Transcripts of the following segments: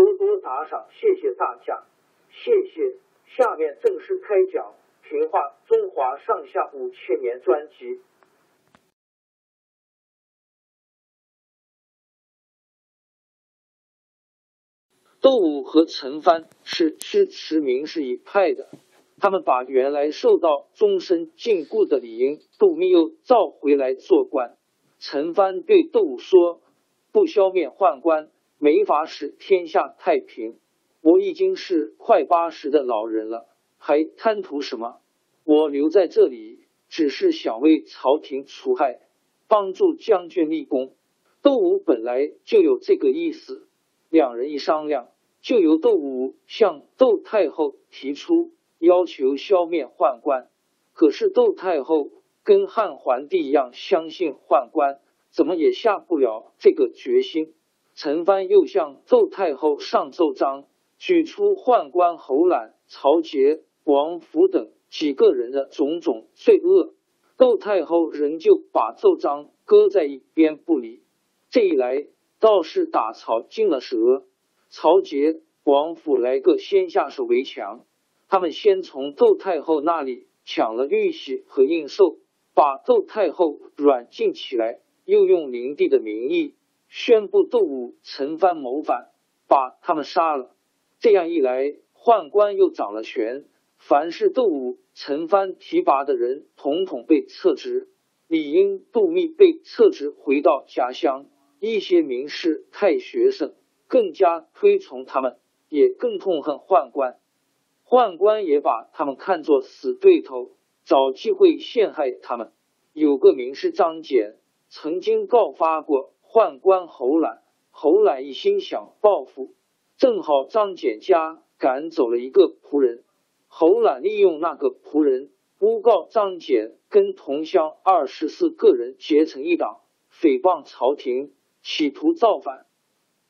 多多打赏，谢谢大家，谢谢。下面正式开讲《评话中华上下五千年》专辑。窦武和陈蕃是支持名士一派的，他们把原来受到终身禁锢的李英、杜密又召回来做官。陈蕃对窦武说：“不消灭宦官。”没法使天下太平。我已经是快八十的老人了，还贪图什么？我留在这里，只是想为朝廷除害，帮助将军立功。窦武本来就有这个意思。两人一商量，就由窦武向窦太后提出要求消灭宦官。可是窦太后跟汉桓帝一样相信宦官，怎么也下不了这个决心。陈蕃又向窦太后上奏章，举出宦官侯览、曹节、王甫等几个人的种种罪恶。窦太后仍旧把奏章搁在一边不理。这一来倒是打草惊了蛇。曹节、王府来个先下手为强，他们先从窦太后那里抢了玉玺和印绶，把窦太后软禁起来，又用灵帝的名义。宣布窦武、陈蕃谋反，把他们杀了。这样一来，宦官又掌了权。凡是窦武、陈蕃提拔的人，统统被撤职。李英、杜密被撤职，回到家乡。一些名士、太学生更加推崇他们，也更痛恨宦官。宦官也把他们看作死对头，找机会陷害他们。有个名士张俭曾经告发过。宦官侯览，侯览一心想报复，正好张俭家赶走了一个仆人，侯览利用那个仆人诬告张俭跟同乡二十四个人结成一党，诽谤朝廷，企图造反。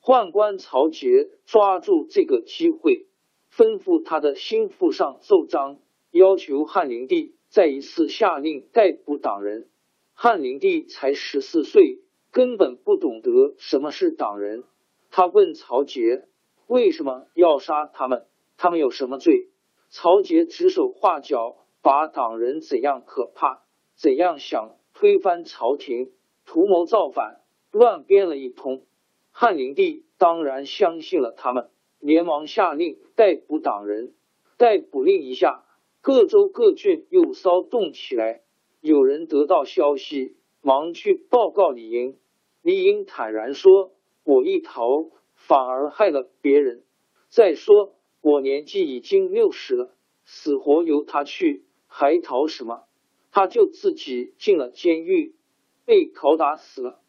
宦官曹节抓住这个机会，吩咐他的心腹上奏章，要求汉灵帝再一次下令逮捕党人。汉灵帝才十四岁。根本不懂得什么是党人，他问曹杰为什么要杀他们？他们有什么罪？曹杰指手画脚，把党人怎样可怕，怎样想推翻朝廷、图谋造反，乱编了一通。汉灵帝当然相信了他们，连忙下令逮捕党人。逮捕令一下，各州各郡又骚动起来。有人得到消息。忙去报告李英，李英坦然说：“我一逃，反而害了别人。再说我年纪已经六十了，死活由他去，还逃什么？他就自己进了监狱，被拷打死了。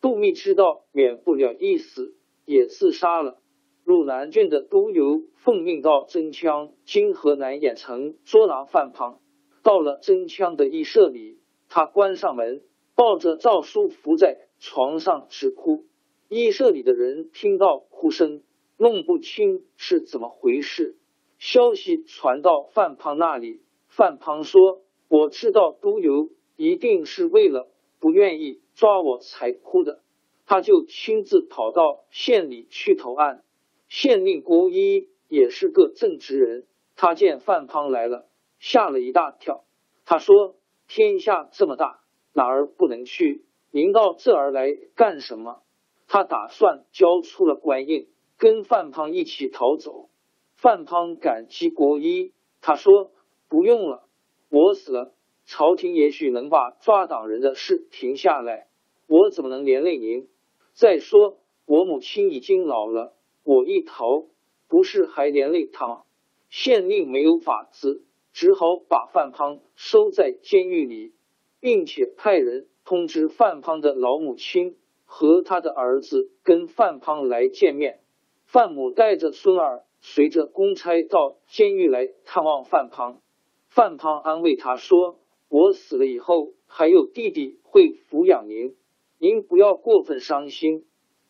杜密知道免不了一死，也自杀了。汝南郡的都邮奉命到真枪（今河南兖城）捉拿范胖，到了真枪的驿舍里，他关上门。”抱着诏书伏在床上直哭，医舍里的人听到哭声，弄不清是怎么回事，消息传到范胖那里，范胖说：“我知道都邮一定是为了不愿意抓我才哭的。”他就亲自跑到县里去投案。县令郭一也是个正直人，他见范胖来了，吓了一大跳。他说：“天下这么大，哪儿不能去？您到这儿来干什么？”他打算交出了官印，跟范胖一起逃走。范胖感激国医，他说：“不用了，我死了，朝廷也许能把抓党人的事停下来。我怎么能连累您？再说我母亲已经老了，我一逃，不是还连累她吗？”县令没有法子，只好把范胖收在监狱里，并且派人通知范胖的老母亲。和他的儿子跟范胖来见面，范母带着孙儿随着公差到监狱来探望范胖。范胖安慰他说：“我死了以后，还有弟弟会抚养您，您不要过分伤心。”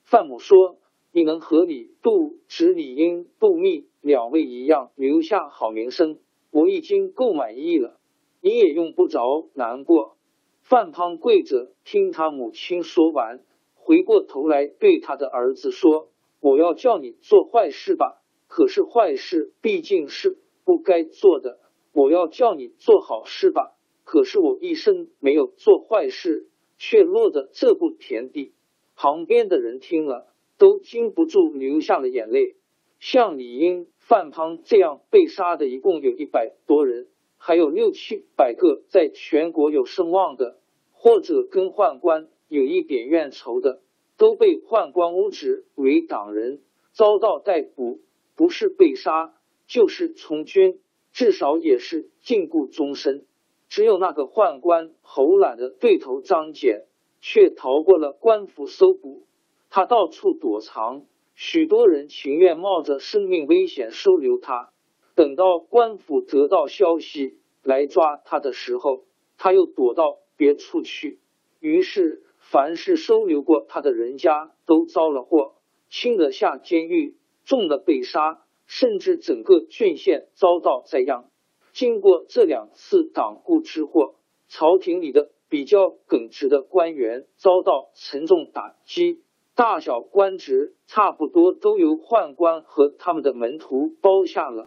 范母说：“你能和你杜、直李英、杜密两位一样留下好名声，我已经够满意了，你也用不着难过。”范胖跪着听他母亲说完。回过头来对他的儿子说：“我要叫你做坏事吧，可是坏事毕竟是不该做的。我要叫你做好事吧，可是我一生没有做坏事，却落得这步田地。”旁边的人听了，都禁不住流下了眼泪。像李英、范胖这样被杀的，一共有一百多人，还有六七百个在全国有声望的，或者跟宦官。有一点怨仇的，都被宦官污指为党人，遭到逮捕，不是被杀，就是从军，至少也是禁锢终身。只有那个宦官侯懒的对头张俭，却逃过了官府搜捕。他到处躲藏，许多人情愿冒着生命危险收留他。等到官府得到消息来抓他的时候，他又躲到别处去。于是。凡是收留过他的人家都遭了祸，轻的下监狱，重的被杀，甚至整个郡县遭到灾殃。经过这两次党锢之祸，朝廷里的比较耿直的官员遭到沉重打击，大小官职差不多都由宦官和他们的门徒包下了。